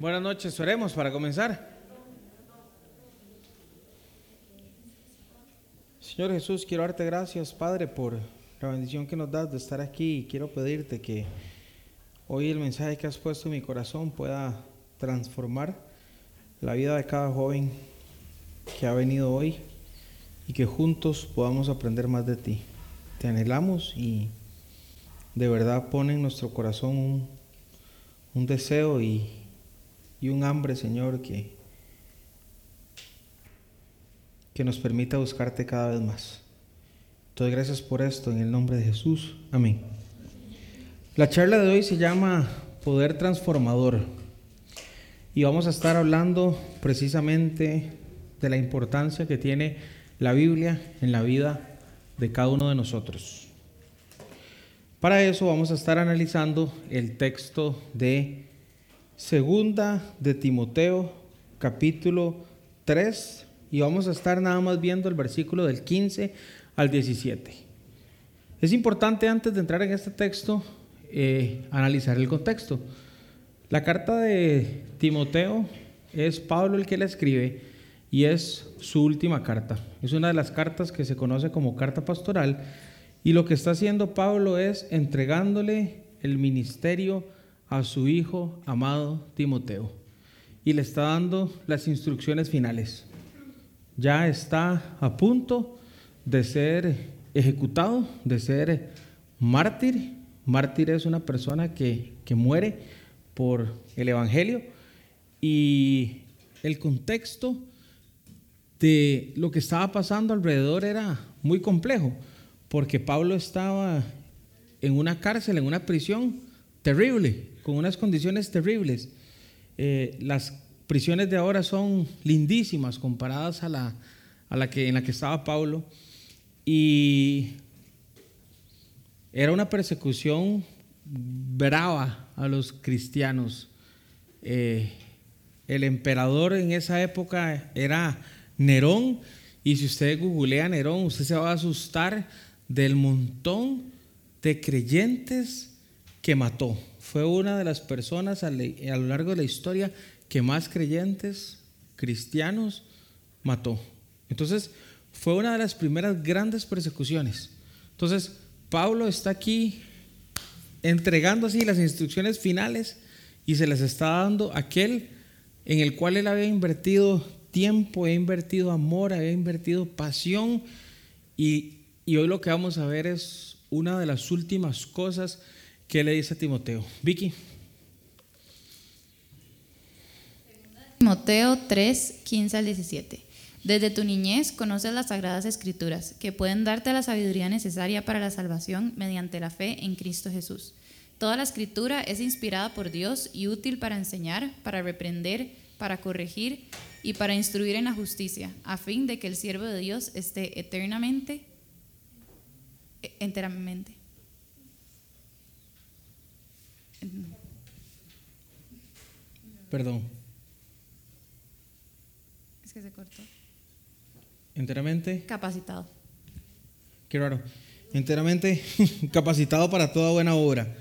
Buenas noches, oremos para comenzar. Señor Jesús, quiero darte gracias, Padre, por la bendición que nos das de estar aquí y quiero pedirte que hoy el mensaje que has puesto en mi corazón pueda transformar la vida de cada joven que ha venido hoy y que juntos podamos aprender más de ti. Te anhelamos y de verdad pone en nuestro corazón un, un deseo y, y un hambre, Señor, que, que nos permita buscarte cada vez más. Entonces, gracias por esto, en el nombre de Jesús. Amén. La charla de hoy se llama Poder Transformador y vamos a estar hablando precisamente de la importancia que tiene la Biblia en la vida de cada uno de nosotros. Para eso vamos a estar analizando el texto de Segunda de Timoteo, capítulo 3, y vamos a estar nada más viendo el versículo del 15 al 17. Es importante antes de entrar en este texto eh, analizar el contexto. La carta de Timoteo es Pablo el que la escribe y es su última carta. Es una de las cartas que se conoce como carta pastoral y lo que está haciendo Pablo es entregándole el ministerio a su hijo amado Timoteo y le está dando las instrucciones finales. Ya está a punto de ser ejecutado, de ser mártir. Mártir es una persona que, que muere por el Evangelio y el contexto de lo que estaba pasando alrededor era muy complejo, porque Pablo estaba en una cárcel, en una prisión terrible, con unas condiciones terribles. Eh, las prisiones de ahora son lindísimas comparadas a la, a la que, en la que estaba Pablo. Y era una persecución brava a los cristianos. Eh, el emperador en esa época era Nerón, y si usted googlea Nerón, usted se va a asustar del montón de creyentes que mató fue una de las personas a, lo largo de la historia que más creyentes cristianos mató. Entonces, fue una de las primeras grandes persecuciones. Entonces, Pablo está aquí entregando así las instrucciones finales y se les está dando aquel en el cual él había invertido tiempo, había invertido amor, había invertido pasión y, y hoy lo que vamos a ver es una de las últimas cosas ¿Qué le dice Timoteo? Vicky. Timoteo 3, 15 al 17. Desde tu niñez conoces las sagradas escrituras, que pueden darte la sabiduría necesaria para la salvación mediante la fe en Cristo Jesús. Toda la escritura es inspirada por Dios y útil para enseñar, para reprender, para corregir y para instruir en la justicia, a fin de que el siervo de Dios esté eternamente, enteramente Perdón. Es que se cortó. Enteramente. Capacitado. Qué raro. Enteramente capacitado para toda buena obra.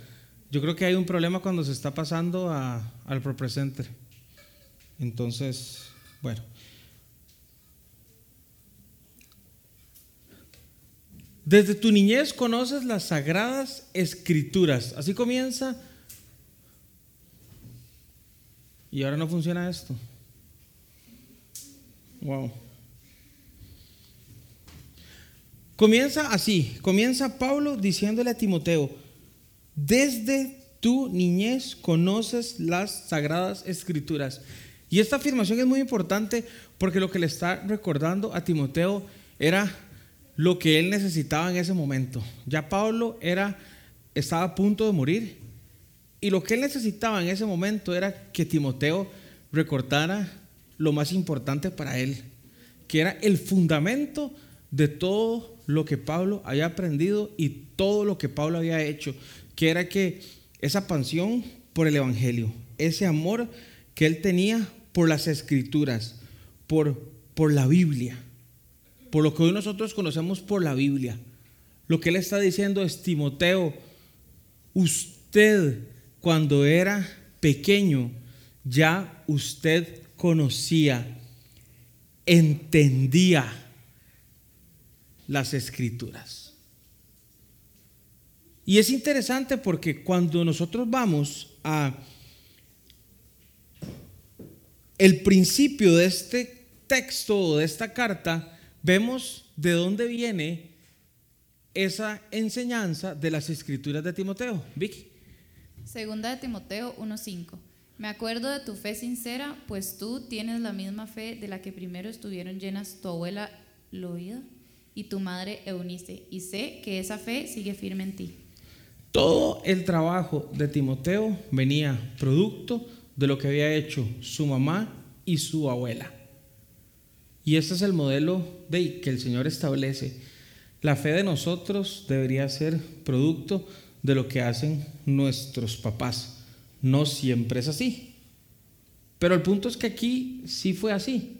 Yo creo que hay un problema cuando se está pasando a, al ProPresenter. Entonces, bueno. Desde tu niñez conoces las sagradas escrituras. Así comienza y ahora no funciona esto. Wow. Comienza así, comienza Pablo diciéndole a Timoteo, desde tu niñez conoces las sagradas escrituras. Y esta afirmación es muy importante porque lo que le está recordando a Timoteo era lo que él necesitaba en ese momento. Ya Pablo era estaba a punto de morir y lo que él necesitaba en ese momento era que Timoteo recordara lo más importante para él, que era el fundamento de todo lo que Pablo había aprendido y todo lo que Pablo había hecho, que era que esa pasión por el Evangelio, ese amor que él tenía por las escrituras, por, por la Biblia, por lo que hoy nosotros conocemos por la Biblia. Lo que él está diciendo es, Timoteo, usted cuando era pequeño ya usted conocía, entendía las escrituras. Y es interesante porque cuando nosotros vamos a el principio de este texto o de esta carta, vemos de dónde viene esa enseñanza de las escrituras de Timoteo. Vicky. Segunda de Timoteo 1.5. Me acuerdo de tu fe sincera, pues tú tienes la misma fe de la que primero estuvieron llenas tu abuela Loida y tu madre Eunice, y sé que esa fe sigue firme en ti. Todo el trabajo de Timoteo venía producto de lo que había hecho su mamá y su abuela. Y este es el modelo de que el Señor establece. La fe de nosotros debería ser producto de lo que hacen nuestros papás. No siempre es así. Pero el punto es que aquí sí fue así.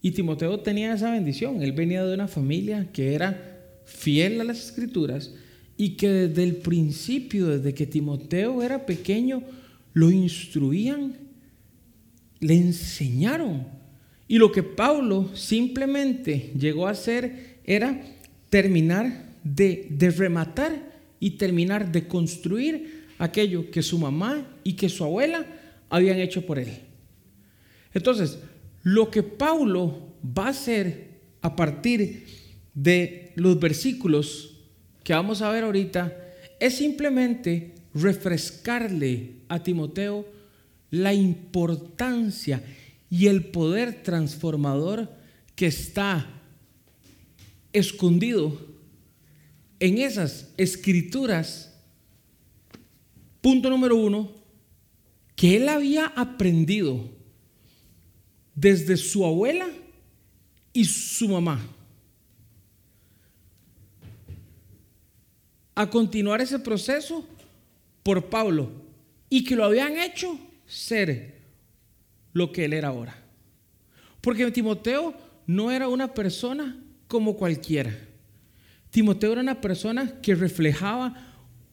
Y Timoteo tenía esa bendición. Él venía de una familia que era fiel a las escrituras y que desde el principio, desde que Timoteo era pequeño, lo instruían, le enseñaron. Y lo que Pablo simplemente llegó a hacer era terminar de, de rematar y terminar de construir aquello que su mamá y que su abuela habían hecho por él. Entonces, lo que Paulo va a hacer a partir de los versículos que vamos a ver ahorita es simplemente refrescarle a Timoteo la importancia y el poder transformador que está escondido en esas escrituras Punto número uno, que él había aprendido desde su abuela y su mamá. A continuar ese proceso por Pablo y que lo habían hecho ser lo que él era ahora. Porque Timoteo no era una persona como cualquiera. Timoteo era una persona que reflejaba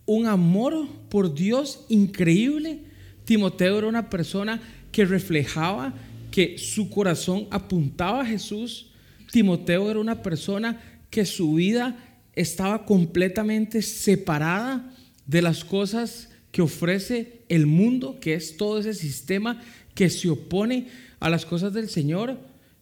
un amor por Dios increíble. Timoteo era una persona que reflejaba que su corazón apuntaba a Jesús. Timoteo era una persona que su vida estaba completamente separada de las cosas que ofrece el mundo, que es todo ese sistema que se opone a las cosas del Señor.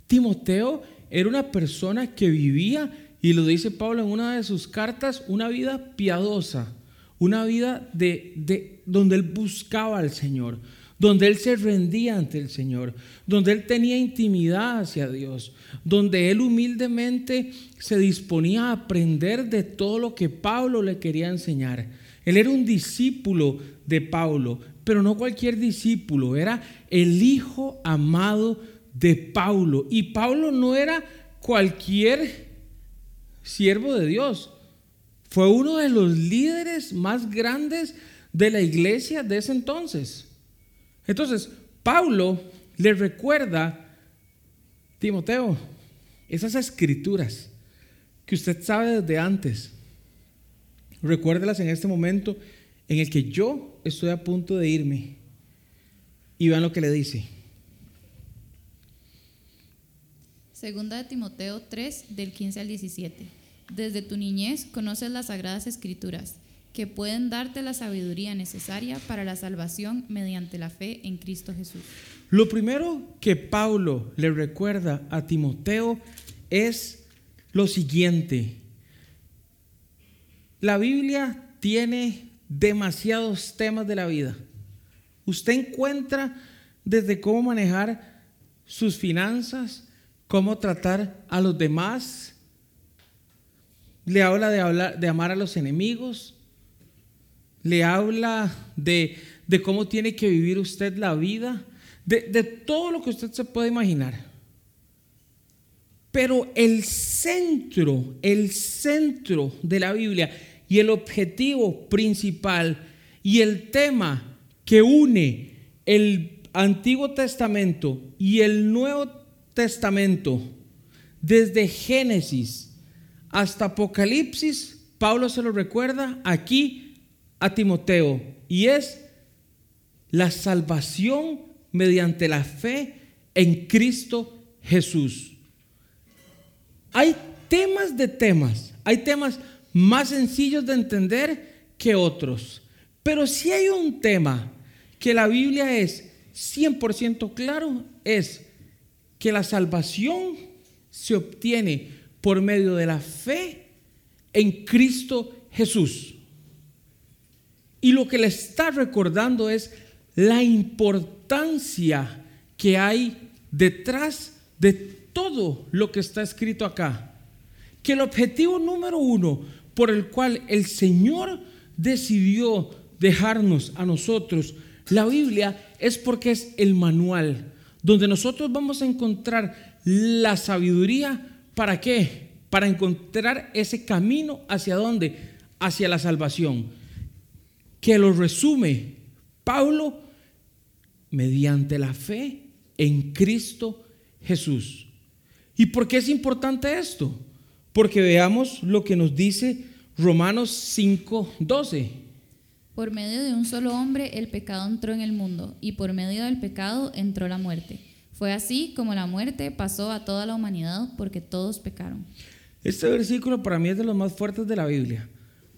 Timoteo era una persona que vivía, y lo dice Pablo en una de sus cartas, una vida piadosa, una vida de, donde él buscaba al Señor, donde él se rendía ante el Señor, donde él tenía intimidad hacia Dios, donde él humildemente se disponía a aprender de todo lo que Pablo le quería enseñar. Él era un discípulo de Pablo, pero no cualquier discípulo, era el hijo amado de Pablo. Y Pablo no era cualquier siervo de Dios. Fue uno de los líderes más grandes de la iglesia de ese entonces. Entonces, Pablo le recuerda, Timoteo, esas escrituras que usted sabe desde antes, recuérdelas en este momento en el que yo estoy a punto de irme. Y vean lo que le dice. Segunda de Timoteo 3, del 15 al 17. Desde tu niñez conoces las sagradas escrituras, que pueden darte la sabiduría necesaria para la salvación mediante la fe en Cristo Jesús. Lo primero que Pablo le recuerda a Timoteo es lo siguiente. La Biblia tiene demasiados temas de la vida. Usted encuentra desde cómo manejar sus finanzas, cómo tratar a los demás, le habla de, hablar, de amar a los enemigos. Le habla de, cómo tiene que vivir usted la vida. De, de todo lo que usted se puede imaginar. Pero el centro, el centro de la Biblia y el objetivo principal y el tema que une el Antiguo Testamento y el Nuevo Testamento desde Génesis hasta Apocalipsis, Pablo se lo recuerda aquí a Timoteo, y es la salvación mediante la fe en Cristo Jesús. Hay temas de temas, hay temas más sencillos de entender que otros, pero si hay un tema que la Biblia es 100% claro, es que la salvación se obtiene por medio de la fe en Cristo Jesús. Y lo que le está recordando es la importancia que hay detrás de todo lo que está escrito acá. Que el objetivo número uno por el cual el Señor decidió dejarnos a nosotros la Biblia es porque es el manual donde nosotros vamos a encontrar la sabiduría para qué? Para encontrar ese camino hacia dónde? Hacia la salvación. Que lo resume Pablo mediante la fe en Cristo Jesús. ¿Y por qué es importante esto? Porque veamos lo que nos dice Romanos 5:12. Por medio de un solo hombre el pecado entró en el mundo y por medio del pecado entró la muerte. Fue así como la muerte pasó a toda la humanidad porque todos pecaron. Este versículo para mí es de los más fuertes de la Biblia,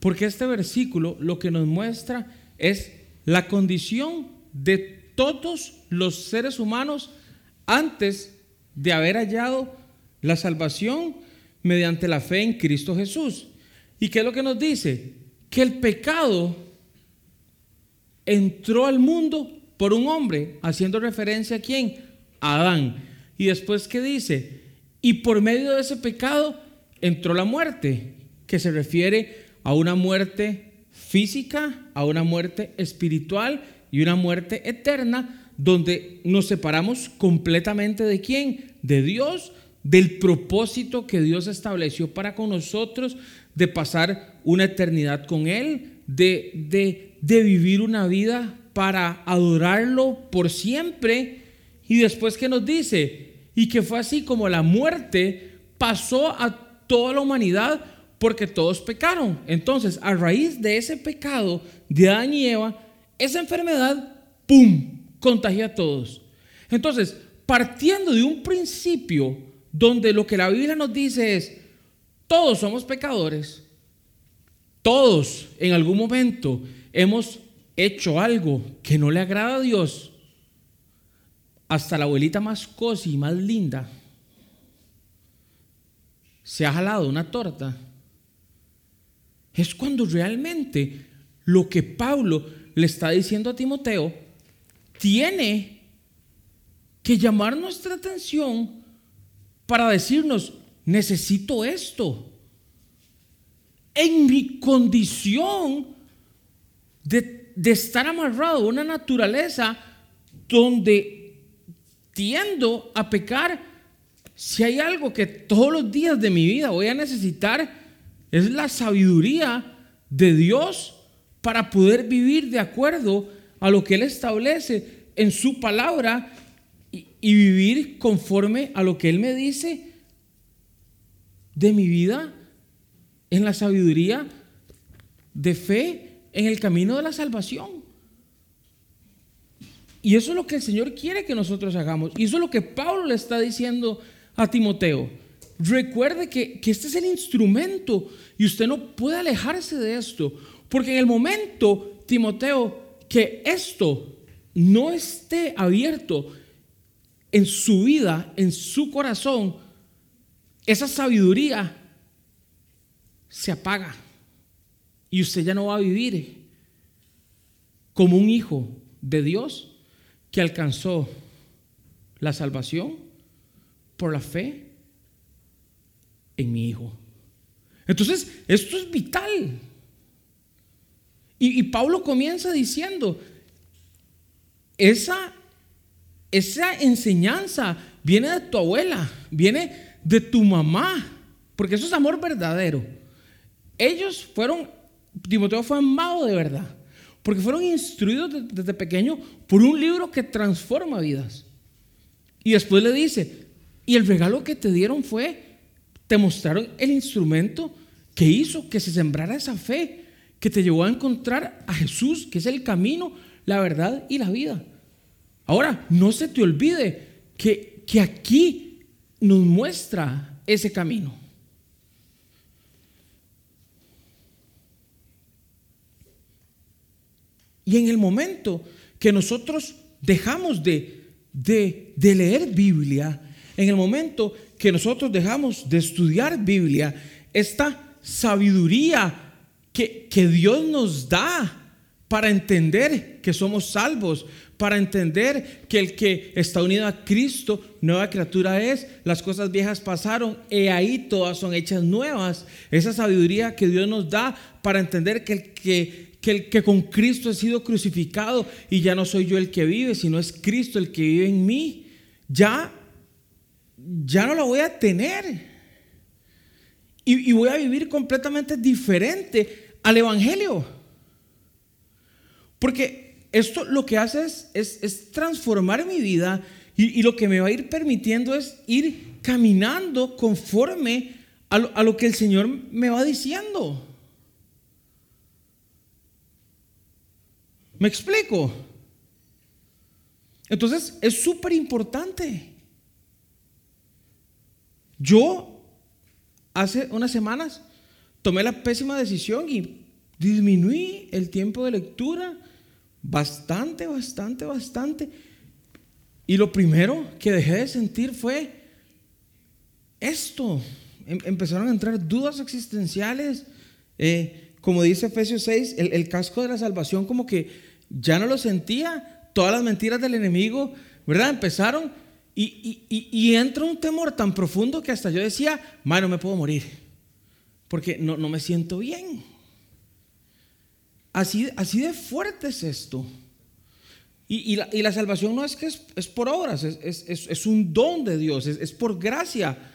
porque este versículo lo que nos muestra es la condición de todos los seres humanos antes de haber hallado la salvación mediante la fe en Cristo Jesús. ¿Y qué es lo que nos dice? Que el pecado entró al mundo por un hombre, haciendo referencia a quién? A Adán. Y después, ¿qué dice? Y por medio de ese pecado entró la muerte, que se refiere a una muerte física, a una muerte espiritual y una muerte eterna, donde nos separamos completamente de quién? De Dios, del propósito que Dios estableció para con nosotros, de pasar una eternidad con Él, de, de de vivir una vida para adorarlo por siempre. Y después que nos dice, y que fue así como la muerte pasó a toda la humanidad porque todos pecaron. Entonces, a raíz de ese pecado de Adán y Eva, esa enfermedad, ¡pum!, contagia a todos. Entonces, partiendo de un principio donde lo que la Biblia nos dice es, todos somos pecadores, todos en algún momento hemos hecho algo que no le agrada a Dios, hasta la abuelita más cosi y más linda se ha jalado una torta, es cuando realmente lo que Pablo le está diciendo a Timoteo tiene que llamar nuestra atención para decirnos, necesito esto. En mi condición de, estar amarrado a una naturaleza donde tiendo a pecar, si hay algo que todos los días de mi vida voy a necesitar, es la sabiduría de Dios para poder vivir de acuerdo a lo que Él establece en su palabra y, y vivir conforme a lo que Él me dice de mi vida en la sabiduría de fe en el camino de la salvación. Y eso es lo que el Señor quiere que nosotros hagamos. Y eso es lo que Pablo le está diciendo a Timoteo. Recuerde que, que este es el instrumento y usted no puede alejarse de esto. Porque en el momento, Timoteo, que esto no esté abierto en su vida, en su corazón, esa sabiduría se apaga y usted ya no va a vivir como un hijo de Dios que alcanzó la salvación por la fe en mi hijo. Entonces, esto es vital. Y, Pablo comienza diciendo, esa, esa enseñanza viene de tu abuela, viene de tu mamá, porque eso es amor verdadero. Ellos fueron Timoteo fue amado de verdad, porque fueron instruidos desde pequeño por un libro que transforma vidas. Y después le dice, y el regalo que te dieron fue, te mostraron el instrumento que hizo que se sembrara esa fe, que te llevó a encontrar a Jesús, que es el camino, la verdad y la vida. Ahora, no se te olvide que, que aquí nos muestra ese camino. Y en el momento que nosotros dejamos de, de, leer Biblia, en el momento que nosotros dejamos de estudiar Biblia, esta sabiduría que, que Dios nos da para entender que somos salvos, para entender que el que está unido a Cristo, nueva criatura es, las cosas viejas pasaron, y ahí todas son hechas nuevas. Esa sabiduría que Dios nos da para entender que el que, que el que con Cristo he sido crucificado y ya no soy yo el que vive, sino es Cristo el que vive en mí, ya, ya no la voy a tener. Y, voy a vivir completamente diferente al Evangelio. Porque esto lo que hace es, transformar mi vida y, lo que me va a ir permitiendo es ir caminando conforme a lo que el Señor me va diciendo. ¿Me explico? Entonces es súper importante. Yo hace unas semanas tomé la pésima decisión y disminuí el tiempo de lectura bastante, bastante, bastante. Y lo primero que dejé de sentir fue esto. Em, empezaron a entrar dudas existenciales. Eh, como dice Efesios 6, el, casco de la salvación como que ya no lo sentía. Todas las mentiras del enemigo, ¿verdad? Empezaron y, y, entra un temor tan profundo que hasta yo decía, no me puedo morir, porque no, me siento bien. Así, así de fuerte es esto. Y, la, salvación no es que es, por obras, es, un don de Dios, es, por gracia.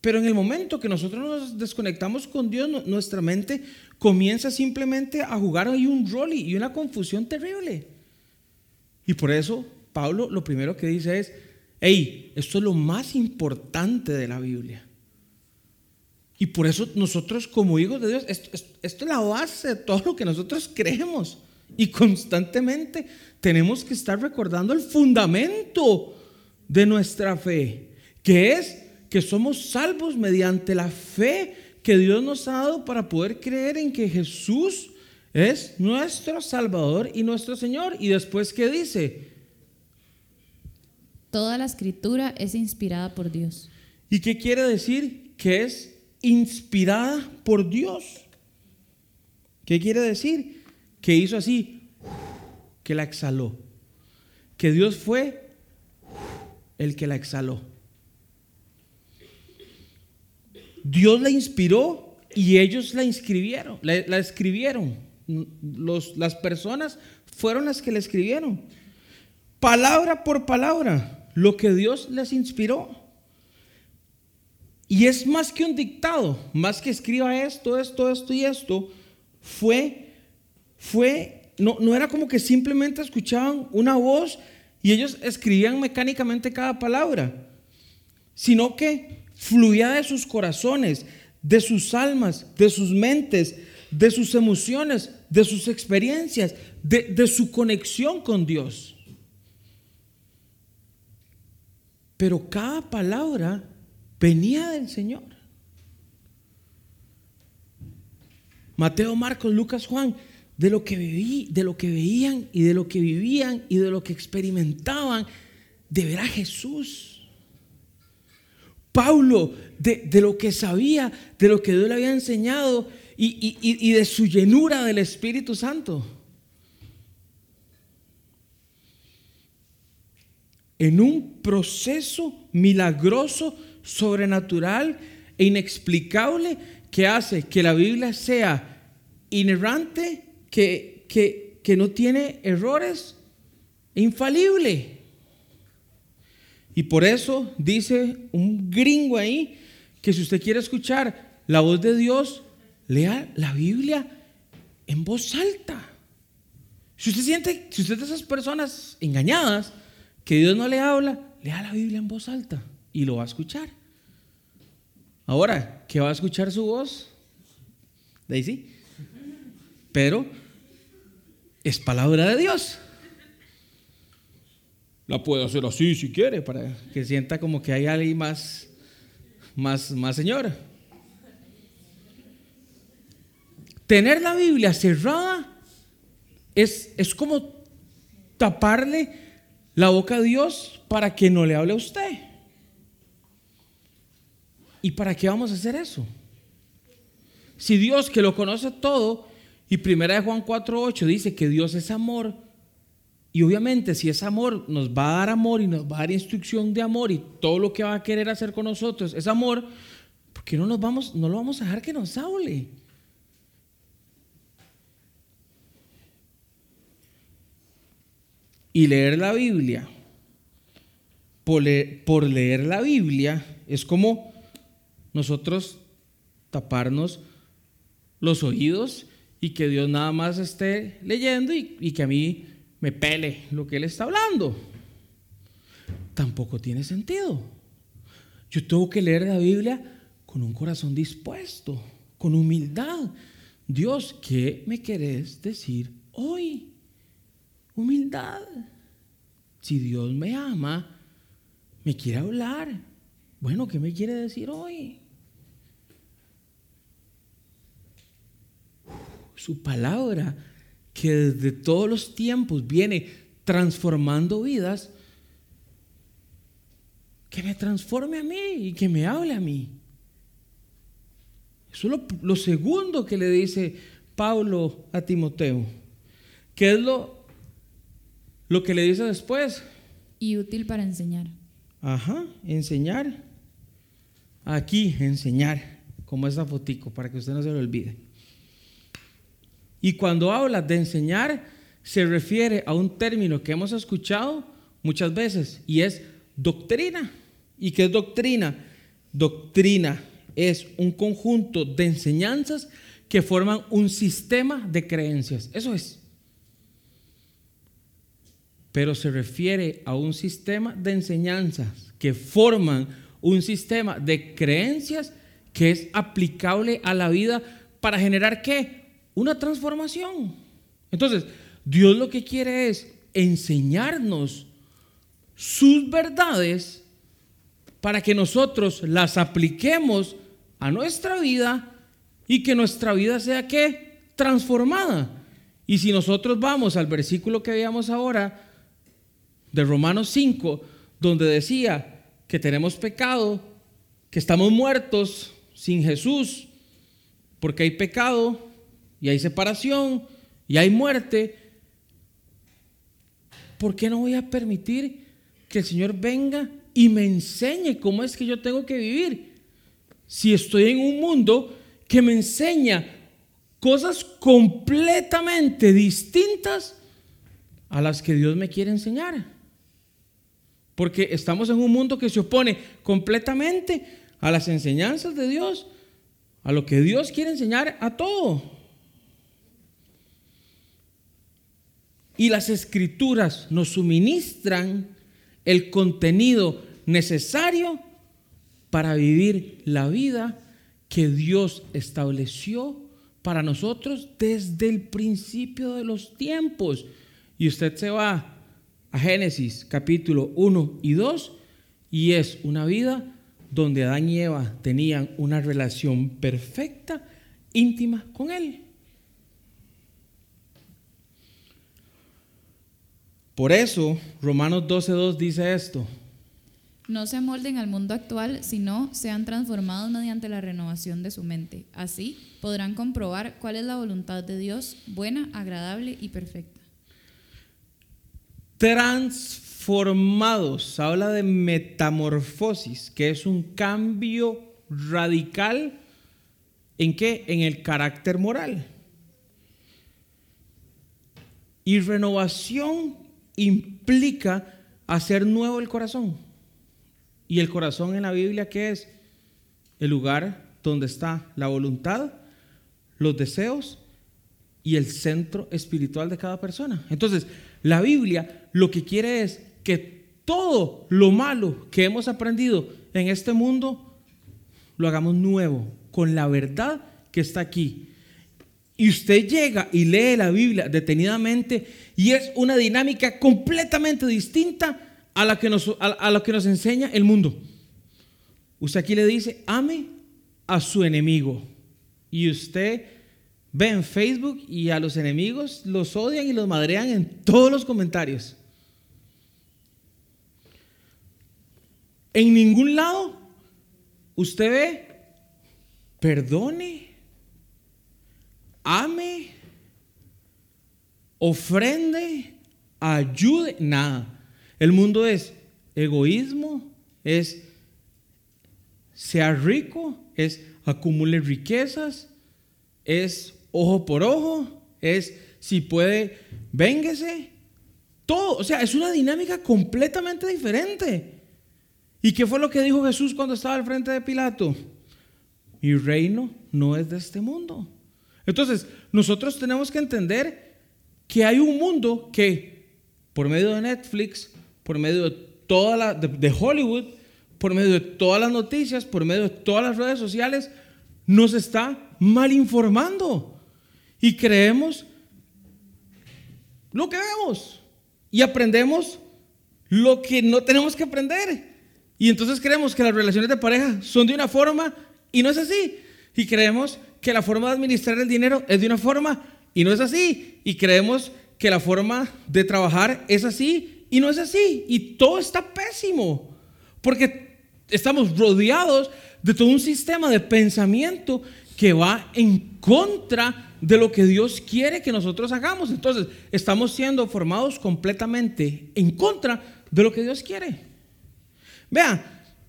Pero en el momento que nosotros nos desconectamos con Dios, nuestra mente comienza simplemente a jugar ahí un rol y una confusión terrible. Y por eso Pablo lo primero que dice es, hey, esto es lo más importante de la Biblia. Y por eso nosotros como hijos de Dios, esto, es la base de todo lo que nosotros creemos. Y constantemente tenemos que estar recordando el fundamento de nuestra fe, que es que somos salvos mediante la fe que Dios nos ha dado para poder creer en que Jesús es nuestro Salvador y nuestro Señor. Y después, ¿qué dice? Toda la escritura es inspirada por Dios. ¿Y qué quiere decir? Que es inspirada por Dios. ¿Qué quiere decir? Que hizo así, que la exhaló. Que Dios fue el que la exhaló. Dios la inspiró y ellos la inscribieron, la, escribieron. Los, las personas fueron las que la escribieron. Palabra por palabra, lo que Dios les inspiró. Y es más que un dictado, más que escriba esto, esto, esto y esto, fue, fue, no, no era como que simplemente escuchaban una voz y ellos escribían mecánicamente cada palabra, sino que fluía de sus corazones, de sus almas, de sus mentes, de sus emociones, de sus experiencias, de, de su conexión con Dios. Pero cada palabra venía del Señor. Mateo, Marcos, Lucas, Juan, de lo que viví, de lo que veían y de lo que vivían y de lo que experimentaban de ver a Jesús. Pablo, de, lo que sabía, de lo que Dios le había enseñado y, y de su llenura del Espíritu Santo. En un proceso milagroso sobrenatural e inexplicable que hace que la Biblia sea inerrante, que, que, que no tiene errores, infalible. Y por eso dice un gringo ahí que si usted quiere escuchar la voz de Dios, lea la Biblia en voz alta. Si usted siente, si usted es de esas personas engañadas, que Dios no le habla, lea la Biblia en voz alta y lo va a escuchar. Ahora, ¿qué va a escuchar su voz? Daisy. Pero es palabra de Dios. La puede hacer así si quiere, para que sienta como que hay alguien más, más, más señora. Tener la Biblia cerrada es, es como taparle la boca a Dios para que no le hable a usted. ¿Y para qué vamos a hacer eso? Si Dios que lo conoce todo, y primera de Juan 4.8 dice que Dios es amor, y obviamente si es amor, nos va a dar amor y nos va a dar instrucción de amor y todo lo que va a querer hacer con nosotros es amor, ¿por qué no, nos vamos, no lo vamos a dejar que nos hable? Y leer la Biblia, por leer, la Biblia, es como nosotros taparnos los oídos y que Dios nada más esté leyendo y, que a mí me pele lo que Él está hablando. Tampoco tiene sentido. Yo tengo que leer la Biblia con un corazón dispuesto, con humildad. Dios, ¿qué me querés decir hoy? Humildad. Si Dios me ama, me quiere hablar. Bueno, ¿qué me quiere decir hoy? Su palabra, que desde todos los tiempos viene transformando vidas, que me transforme a mí y que me hable a mí. Eso es lo, lo segundo que le dice Pablo a Timoteo. ¿Qué es lo lo que le dice después. Y útil para enseñar. Ajá, enseñar. Aquí, enseñar, como esa fotico, para que usted no se lo olvide. Y cuando habla de enseñar, se refiere a un término que hemos escuchado muchas veces y es doctrina. ¿Y qué es doctrina? Doctrina es un conjunto de enseñanzas que forman un sistema de creencias. Eso es pero se refiere a un sistema de enseñanzas que forman un sistema de creencias que es aplicable a la vida para generar qué? Una transformación. Entonces, Dios lo que quiere es enseñarnos sus verdades para que nosotros las apliquemos a nuestra vida y que nuestra vida sea qué? Transformada. Y si nosotros vamos al versículo que veíamos ahora, de Romanos 5, donde decía que tenemos pecado, que estamos muertos sin Jesús, porque hay pecado y hay separación y hay muerte. ¿Por qué no voy a permitir que el Señor venga y me enseñe cómo es que yo tengo que vivir? Si estoy en un mundo que me enseña cosas completamente distintas a las que Dios me quiere enseñar. Porque estamos en un mundo que se opone completamente a las enseñanzas de Dios, a lo que Dios quiere enseñar a todo. Y las escrituras nos suministran el contenido necesario para vivir la vida que Dios estableció para nosotros desde el principio de los tiempos. Y usted se va a Génesis capítulo 1 y 2 y es una vida donde Adán y Eva tenían una relación perfecta, íntima con Él. Por eso Romanos 12.2 dice esto. No se molden al mundo actual, sino sean transformados mediante la renovación de su mente. Así podrán comprobar cuál es la voluntad de Dios, buena, agradable y perfecta transformados. Habla de metamorfosis, que es un cambio radical en qué? En el carácter moral. Y renovación implica hacer nuevo el corazón. Y el corazón en la Biblia, ¿qué es? El lugar donde está la voluntad, los deseos y el centro espiritual de cada persona. Entonces, la Biblia lo que quiere es que todo lo malo que hemos aprendido en este mundo lo hagamos nuevo, con la verdad que está aquí. Y usted llega y lee la Biblia detenidamente y es una dinámica completamente distinta a, la que nos, a que nos enseña el mundo. Usted aquí le dice, ame a su enemigo. Y usted ve en Facebook y a los enemigos los odian y los madrean en todos los comentarios. En ningún lado usted ve, perdone, ame, ofrende, ayude, nada. El mundo es egoísmo, es sea rico, es acumule riquezas, es ojo por ojo, es si puede, véngase. Todo, o sea, es una dinámica completamente diferente. ¿Y qué fue lo que dijo Jesús cuando estaba al frente de Pilato? Mi reino no es de este mundo. Entonces, nosotros tenemos que entender que hay un mundo que, por medio de Netflix, por medio de toda la de, Hollywood, por medio de todas las noticias, por medio de todas las redes sociales, nos está mal informando. Y creemos lo que vemos. Y aprendemos lo que no tenemos que aprender. Y entonces creemos que las relaciones de pareja son de una forma y no es así. Y creemos que la forma de administrar el dinero es de una forma y no es así. Y creemos que la forma de trabajar es así y no es así. Y todo está pésimo. Porque estamos rodeados de todo un sistema de pensamiento que va en contra de lo que Dios quiere que nosotros hagamos. Entonces, estamos siendo formados completamente en contra de lo que Dios quiere. Vean,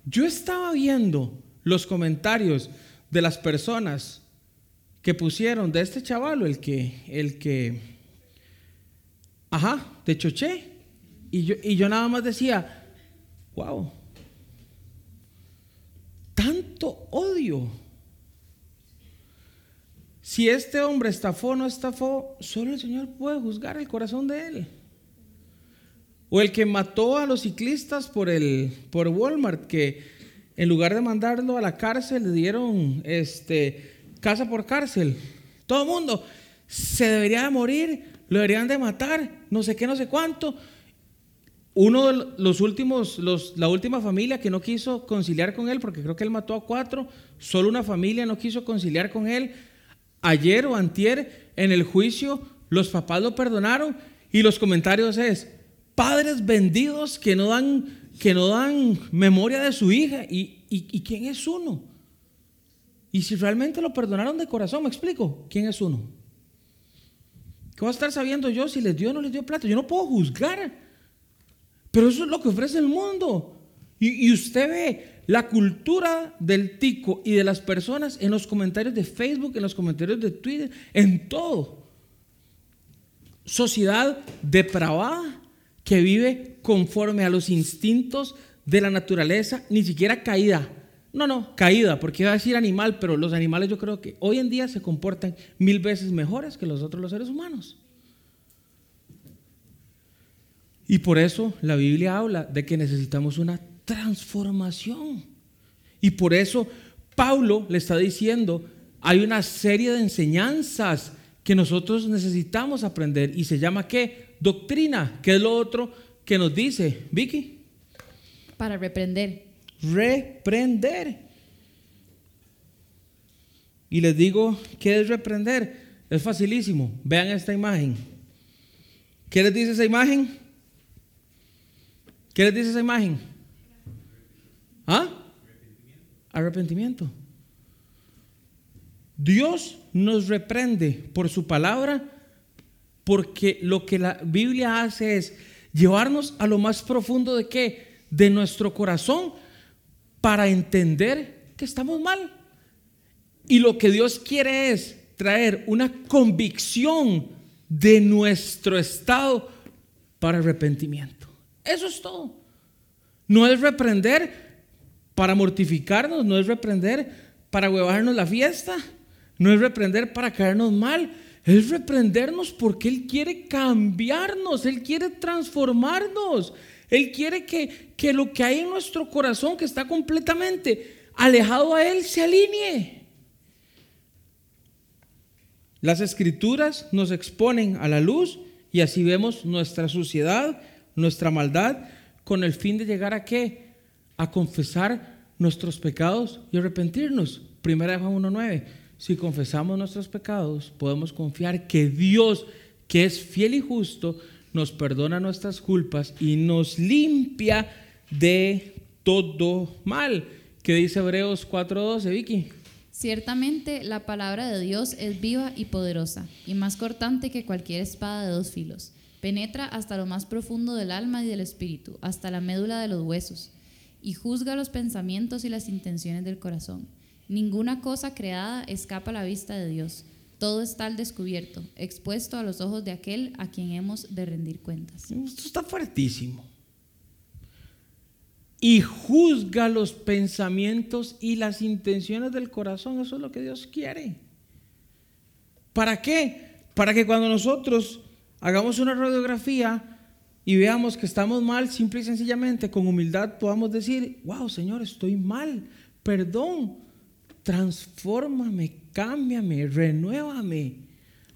yo estaba viendo los comentarios de las personas que pusieron de este chaval, el que, el que, ajá, de Choché. Y yo, y yo nada más decía, wow, tanto odio. Si este hombre estafó o no estafó, solo el Señor puede juzgar el corazón de él. O el que mató a los ciclistas por, el, por Walmart, que en lugar de mandarlo a la cárcel, le dieron este, casa por cárcel. Todo el mundo se debería de morir, lo deberían de matar, no sé qué, no sé cuánto. Uno de los últimos, los, la última familia que no quiso conciliar con él, porque creo que él mató a cuatro, solo una familia no quiso conciliar con él. Ayer o antier, en el juicio, los papás lo perdonaron y los comentarios es, padres vendidos que no dan, que no dan memoria de su hija. ¿Y, y, quién es uno? Y si realmente lo perdonaron de corazón, me explico, ¿quién es uno? ¿Qué voy a estar sabiendo yo si les dio o no les dio plata? Yo no puedo juzgar. Pero eso es lo que ofrece el mundo. Y, y, usted ve la cultura del tico y de las personas en los comentarios de Facebook, en los comentarios de Twitter, en todo. Sociedad depravada, que vive conforme a los instintos de la naturaleza, ni siquiera caída. No, no, caída, porque iba a decir animal, pero los animales yo creo que hoy en día se comportan mil veces mejores que los otros los seres humanos. Y por eso la Biblia habla de que necesitamos una transformación. Y por eso Pablo le está diciendo, hay una serie de enseñanzas que nosotros necesitamos aprender y se llama ¿qué? Doctrina, ¿qué es lo otro que nos dice, Vicky? Para reprender. Reprender. Y les digo, ¿qué es reprender? Es facilísimo. Vean esta imagen. ¿Qué les dice esa imagen? ¿Qué les dice esa imagen? ¿Ah? Arrepentimiento. Dios nos reprende por su palabra porque lo que la Biblia hace es llevarnos a lo más profundo de qué? De nuestro corazón para entender que estamos mal. Y lo que Dios quiere es traer una convicción de nuestro estado para arrepentimiento. Eso es todo. No es reprender para mortificarnos, no es reprender para huevarnos la fiesta, no es reprender para caernos mal, es reprendernos porque Él quiere cambiarnos, Él quiere transformarnos, Él quiere que, que lo que hay en nuestro corazón, que está completamente alejado a Él, se alinee. Las escrituras nos exponen a la luz y así vemos nuestra suciedad, nuestra maldad, con el fin de llegar a qué? A confesar nuestros pecados y arrepentirnos. Primera de Juan 1.9. Si confesamos nuestros pecados, podemos confiar que Dios, que es fiel y justo, nos perdona nuestras culpas y nos limpia de todo mal. ¿Qué dice Hebreos 4.12, Vicky? Ciertamente la palabra de Dios es viva y poderosa, y más cortante que cualquier espada de dos filos. Penetra hasta lo más profundo del alma y del espíritu, hasta la médula de los huesos, y juzga los pensamientos y las intenciones del corazón. Ninguna cosa creada escapa a la vista de Dios. Todo está al descubierto, expuesto a los ojos de aquel a quien hemos de rendir cuentas. Esto está fuertísimo y juzga los pensamientos y las intenciones del corazón. Eso es lo que Dios quiere. ¿Para qué? Para que cuando nosotros hagamos una radiografía y veamos que estamos mal, simple y sencillamente, con humildad podamos decir, wow, Señor, estoy mal, perdón, transfórmame, cámbiame, renuévame,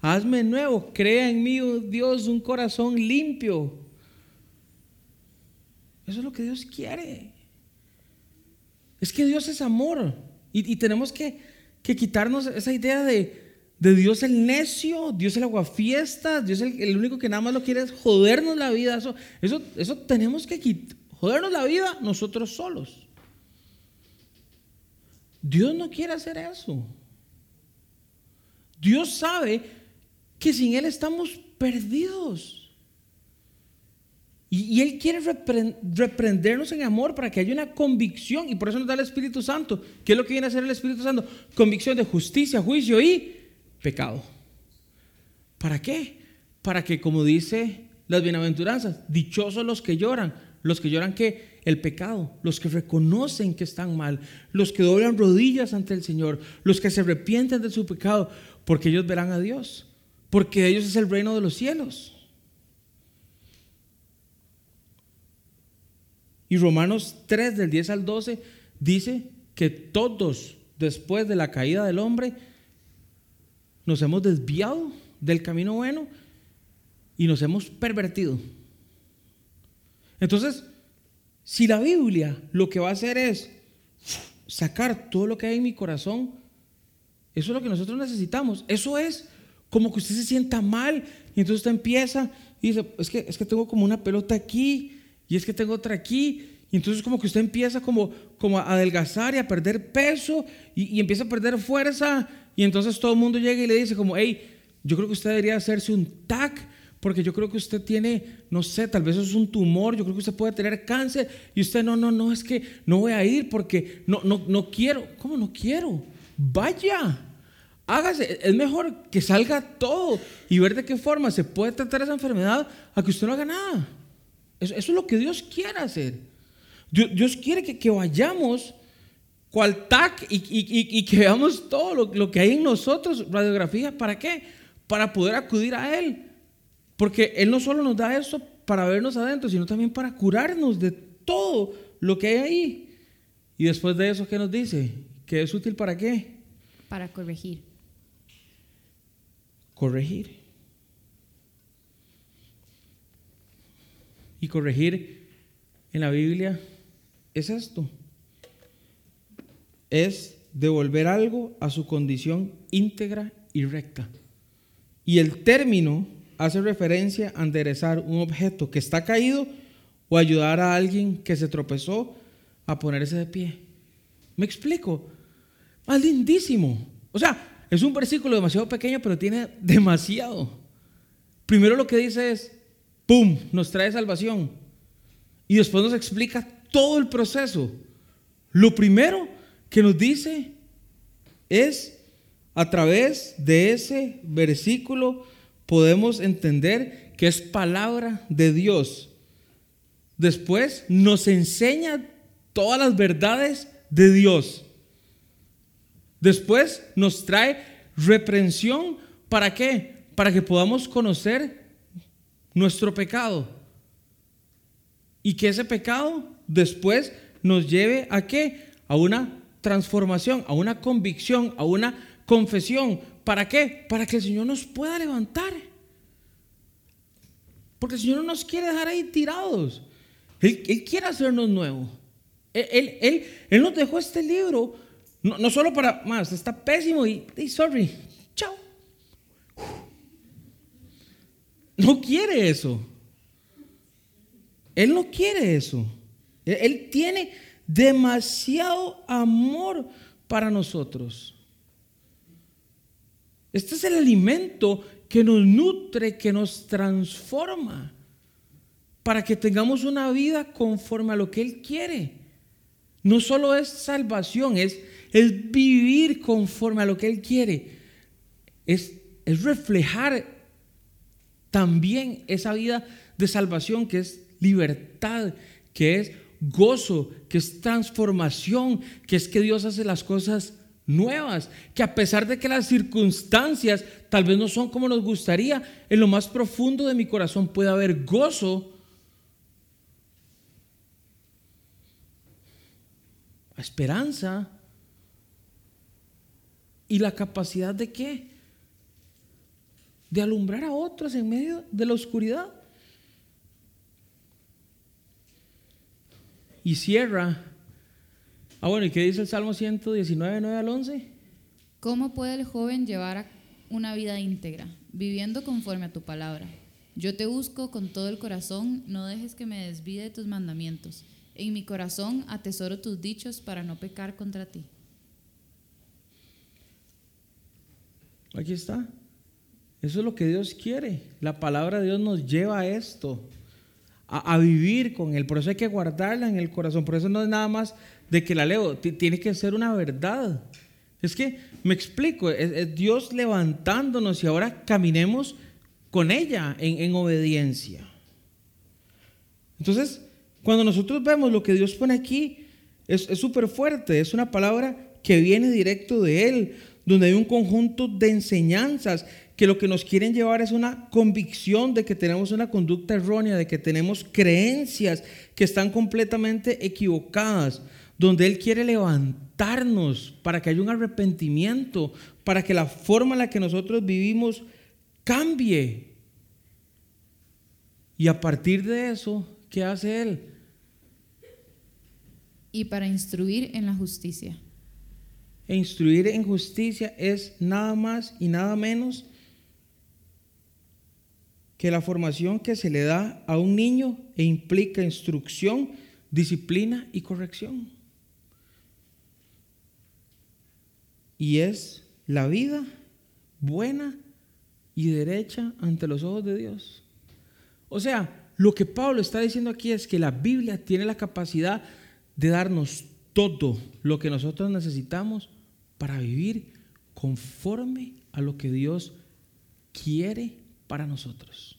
hazme nuevo, crea en mí, oh Dios, un corazón limpio eso es lo que Dios quiere. Es que Dios es amor. Y, tenemos que, quitarnos esa idea de, Dios el necio, Dios el aguafiestas, Dios el, el, único que nada más lo quiere es jodernos la vida. Eso, eso, eso tenemos que jodernos la vida nosotros solos. Dios no quiere hacer eso. Dios sabe que sin Él estamos perdidos. Y, Él quiere reprendernos en amor para que haya una convicción. Y por eso nos da el Espíritu Santo. ¿Qué es lo que viene a hacer el Espíritu Santo? Convicción de justicia, juicio y pecado. ¿Para qué? Para que, como dice las bienaventuranzas, dichosos los que lloran. Los que lloran que el pecado, los que reconocen que están mal, los que doblan rodillas ante el Señor, los que se arrepienten de su pecado, porque ellos verán a Dios, porque ellos es el reino de los cielos. Y Romanos 3 del 10 al 12 dice que todos después de la caída del hombre nos hemos desviado del camino bueno y nos hemos pervertido. Entonces, si la Biblia lo que va a hacer es sacar todo lo que hay en mi corazón, eso es lo que nosotros necesitamos. Eso es como que usted se sienta mal y entonces usted empieza y dice, es que, es que tengo como una pelota aquí y es que tengo otra aquí. Y entonces como que usted empieza como, como a adelgazar y a perder peso y, empieza a perder fuerza. Y entonces todo el mundo llega y le dice como, hey, yo creo que usted debería hacerse un TAC porque yo creo que usted tiene, no sé, tal vez es un tumor, yo creo que usted puede tener cáncer y usted no, no, no, es que no voy a ir porque no, no, no quiero. ¿Cómo no quiero? Vaya, hágase, es mejor que salga todo y ver de qué forma se puede tratar esa enfermedad a que usted no haga nada. Eso, es lo que Dios quiere hacer. Dios, quiere que, vayamos cual TAC y, que veamos todo lo, que hay en nosotros, radiografía, ¿para qué? Para poder acudir a Él. Porque Él no solo nos da eso para vernos adentro, sino también para curarnos de todo lo que hay ahí. Y después de eso, ¿qué nos dice? ¿Que es útil para qué? Para corregir. Corregir. y corregir en la Biblia es esto. Es devolver algo a su condición íntegra y recta. Y el término hace referencia a enderezar un objeto que está caído o ayudar a alguien que se tropezó a ponerse de pie. ¿Me explico? Más lindísimo. O sea, es un versículo demasiado pequeño, pero tiene demasiado. Primero lo que dice es, ¡pum!, nos trae salvación. Y después nos explica todo el proceso. Lo primero que nos dice es, a través de ese versículo podemos entender que es palabra de Dios. Después nos enseña todas las verdades de Dios. Después nos trae reprensión. ¿Para qué? Para que podamos conocer nuestro pecado. Y que ese pecado después nos lleve a qué? A una transformación, a una convicción, a una confesión. ¿Para qué? Para que el Señor nos pueda levantar. Porque el Señor no nos quiere dejar ahí tirados. Él, quiere hacernos nuevo. Él, él, él, nos dejó este libro, no, no solo para, más, está pésimo y, sorry, chao. No quiere eso. Él no quiere eso. Él tiene demasiado amor para nosotros. Este es el alimento que nos nutre, que nos transforma, para que tengamos una vida conforme a lo que Él quiere. No solo es salvación, es, es vivir conforme a lo que Él quiere. Es, es reflejar también esa vida de salvación que es libertad, que es gozo, que es transformación, que es que Dios hace las cosas nuevas, que a pesar de que las circunstancias tal vez no son como nos gustaría, en lo más profundo de mi corazón puede haber gozo. Esperanza y la capacidad de qué? De alumbrar a otros en medio de la oscuridad. Y cierra. Ah, bueno, ¿y qué dice el Salmo 119, 9 al 11? ¿Cómo puede el joven llevar una vida íntegra, viviendo conforme a tu palabra? Yo te busco con todo el corazón, no dejes que me desvíe de tus mandamientos. En mi corazón atesoro tus dichos para no pecar contra ti. Aquí está. Eso es lo que Dios quiere. La palabra de Dios nos lleva a esto a, vivir con Él. Por eso hay que guardarla en el corazón. Por eso no es nada más de que la leo, tiene que ser una verdad. Es que, me explico, es, Dios levantándonos y ahora caminemos con ella en, obediencia. Entonces, cuando nosotros vemos lo que Dios pone aquí, es súper fuerte, es una palabra que viene directo de Él, donde hay un conjunto de enseñanzas que lo que nos quieren llevar es una convicción de que tenemos una conducta errónea, de que tenemos creencias que están completamente equivocadas, donde Él quiere levantarnos para que haya un arrepentimiento, para que la forma en la que nosotros vivimos cambie. Y a partir de eso, ¿qué hace Él? Y para instruir en la justicia. E instruir en justicia es nada más y nada menos que la formación que se le da a un niño e implica instrucción, disciplina y corrección. Y es la vida buena y derecha ante los ojos de Dios. O sea, lo que Pablo está diciendo aquí es que la Biblia tiene la capacidad de darnos todo lo que nosotros necesitamos para vivir conforme a lo que Dios quiere para nosotros.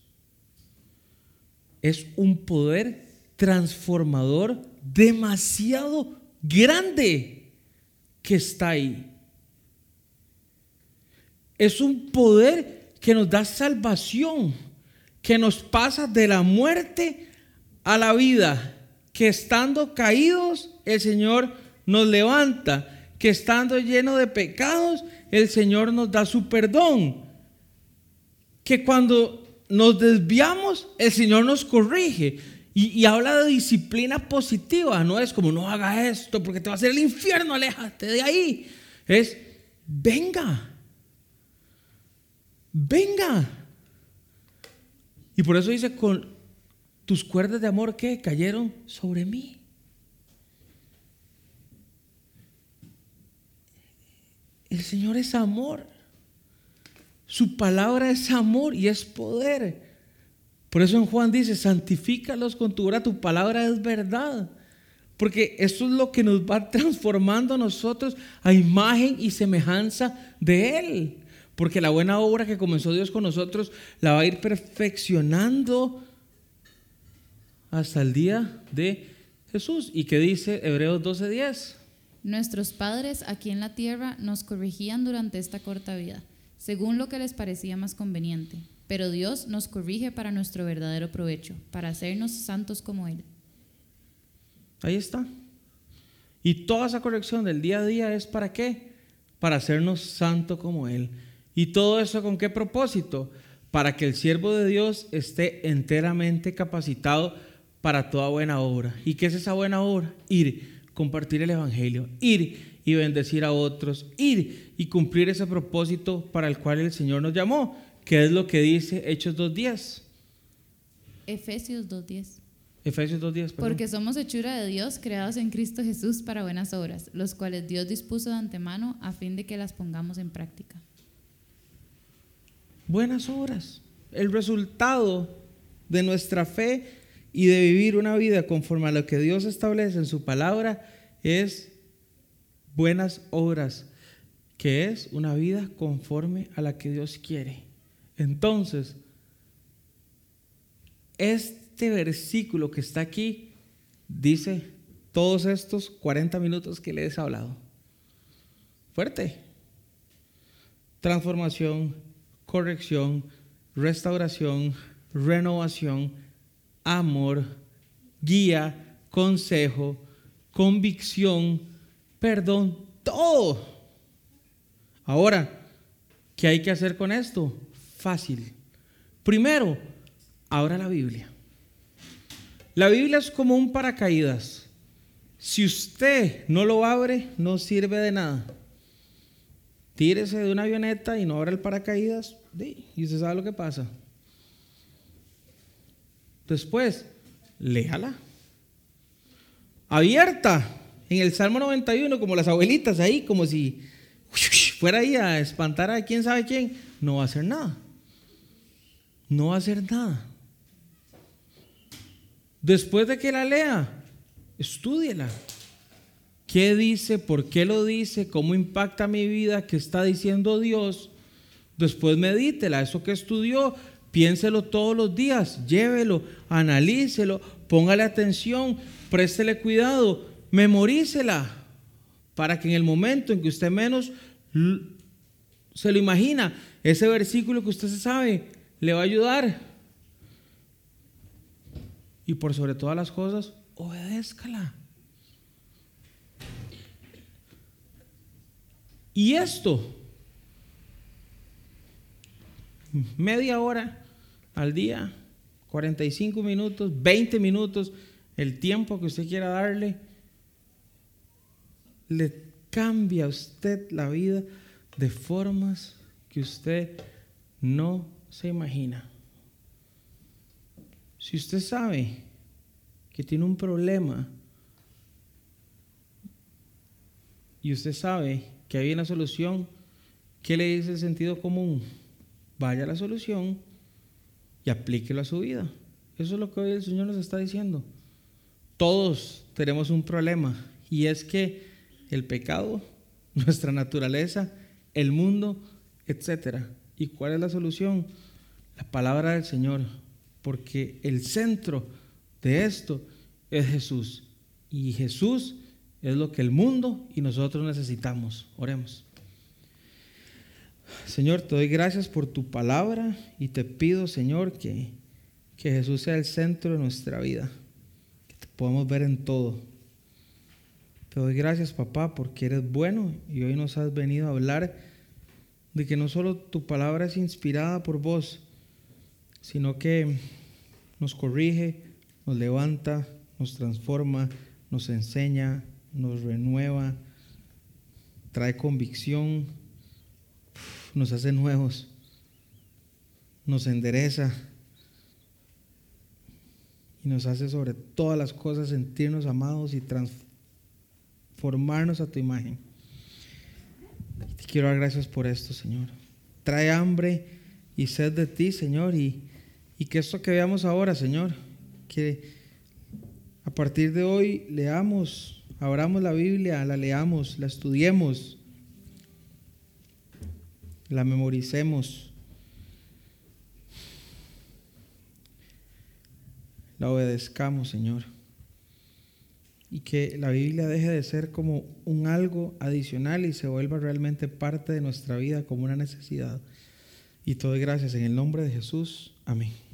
Es un poder transformador demasiado grande que está ahí. Es un poder que nos da salvación, que nos pasa de la muerte a la vida, que estando caídos el Señor nos levanta, que estando lleno de pecados el Señor nos da su perdón que cuando nos desviamos, el Señor nos corrige. Y, habla de disciplina positiva, no es como no haga esto porque te va a hacer el infierno, aléjate de ahí. Es venga, venga. Y por eso dice con tus cuerdas de amor que cayeron sobre mí. El Señor es amor. Su palabra es amor y es poder. Por eso en Juan dice, santifícalos con tu obra, tu palabra es verdad. Porque eso es lo que nos va transformando a nosotros a imagen y semejanza de Él. Porque la buena obra que comenzó Dios con nosotros la va a ir perfeccionando hasta el día de Jesús. ¿Y qué dice Hebreos 12:10? Nuestros padres aquí en la tierra nos corrigían durante esta corta vida según lo que les parecía más conveniente. Pero Dios nos corrige para nuestro verdadero provecho, para hacernos santos como Él. Ahí está. Y toda esa corrección del día a día es para qué? Para hacernos santos como Él. ¿Y todo eso con qué propósito? Para que el siervo de Dios esté enteramente capacitado para toda buena obra. ¿Y qué es esa buena obra? Ir, compartir el Evangelio, ir y bendecir a otros, ir y cumplir ese propósito para el cual el Señor nos llamó, que es lo que dice Hechos 2.10. Efesios 2.10. Efesios 2.10. Porque somos hechura de Dios, creados en Cristo Jesús para buenas obras, los cuales Dios dispuso de antemano a fin de que las pongamos en práctica. Buenas obras. El resultado de nuestra fe y de vivir una vida conforme a lo que Dios establece en su palabra es buenas obras, que es una vida conforme a la que Dios quiere. Entonces, este versículo que está aquí dice todos estos 40 minutos que les he hablado. Fuerte. Transformación, corrección, restauración, renovación, amor, guía, consejo, convicción, perdón, todo. Ahora, ¿qué hay que hacer con esto? Fácil. Primero, abra la Biblia. La Biblia es como un paracaídas. Si usted no lo abre, no sirve de nada. Tírese de una avioneta y no abra el paracaídas, y usted sabe lo que pasa. Después, léala. Abierta en el Salmo 91, como las abuelitas ahí, como si fuera ahí a espantar a quién sabe quién. No va a hacer nada. No va a hacer nada. Después de que la lea, estúdiela. ¿Qué dice? ¿Por qué lo dice? ¿Cómo impacta mi vida? ¿Qué está diciendo Dios? Después medítela. Eso que estudió, piénselo todos los días. Llévelo, analícelo, póngale atención, préstele cuidado, memorícela. Para que en el momento en que usted menos se lo imagina, ese versículo que usted se sabe, le va a ayudar y por sobre todas las cosas, obedézcala. Y esto, media hora al día, 45 minutos, 20 minutos, el tiempo que usted quiera darle, le cambia a usted la vida de formas que usted no se imagina. Si usted sabe que tiene un problema y usted sabe que hay una solución, ¿qué le dice el sentido común? Vaya a la solución y aplíquelo a su vida. Eso es lo que hoy el Señor nos está diciendo. Todos tenemos un problema y es que el pecado, nuestra naturaleza, el mundo, etc. ¿Y cuál es la solución? La palabra del Señor, porque el centro de esto es Jesús. Y Jesús es lo que el mundo y nosotros necesitamos. Oremos. Señor, te doy gracias por tu palabra y te pido, Señor, que, que Jesús sea el centro de nuestra vida, que te podamos ver en todo. Te doy gracias, papá, porque eres bueno y hoy nos has venido a hablar de que no solo tu palabra es inspirada por vos, sino que nos corrige, nos levanta, nos transforma, nos enseña, nos renueva, trae convicción, nos hace nuevos, nos endereza y nos hace sobre todas las cosas sentirnos amados y transformarnos a tu imagen. Te quiero dar gracias por esto, Señor. Trae hambre y sed de ti, Señor, y y que esto que veamos ahora, Señor, que a partir de hoy leamos, abramos la Biblia, la leamos, la estudiemos, la memoricemos, la obedezcamos, Señor. Y que la Biblia deje de ser como un algo adicional y se vuelva realmente parte de nuestra vida como una necesidad. Y te doy gracias en el nombre de Jesús. Amén.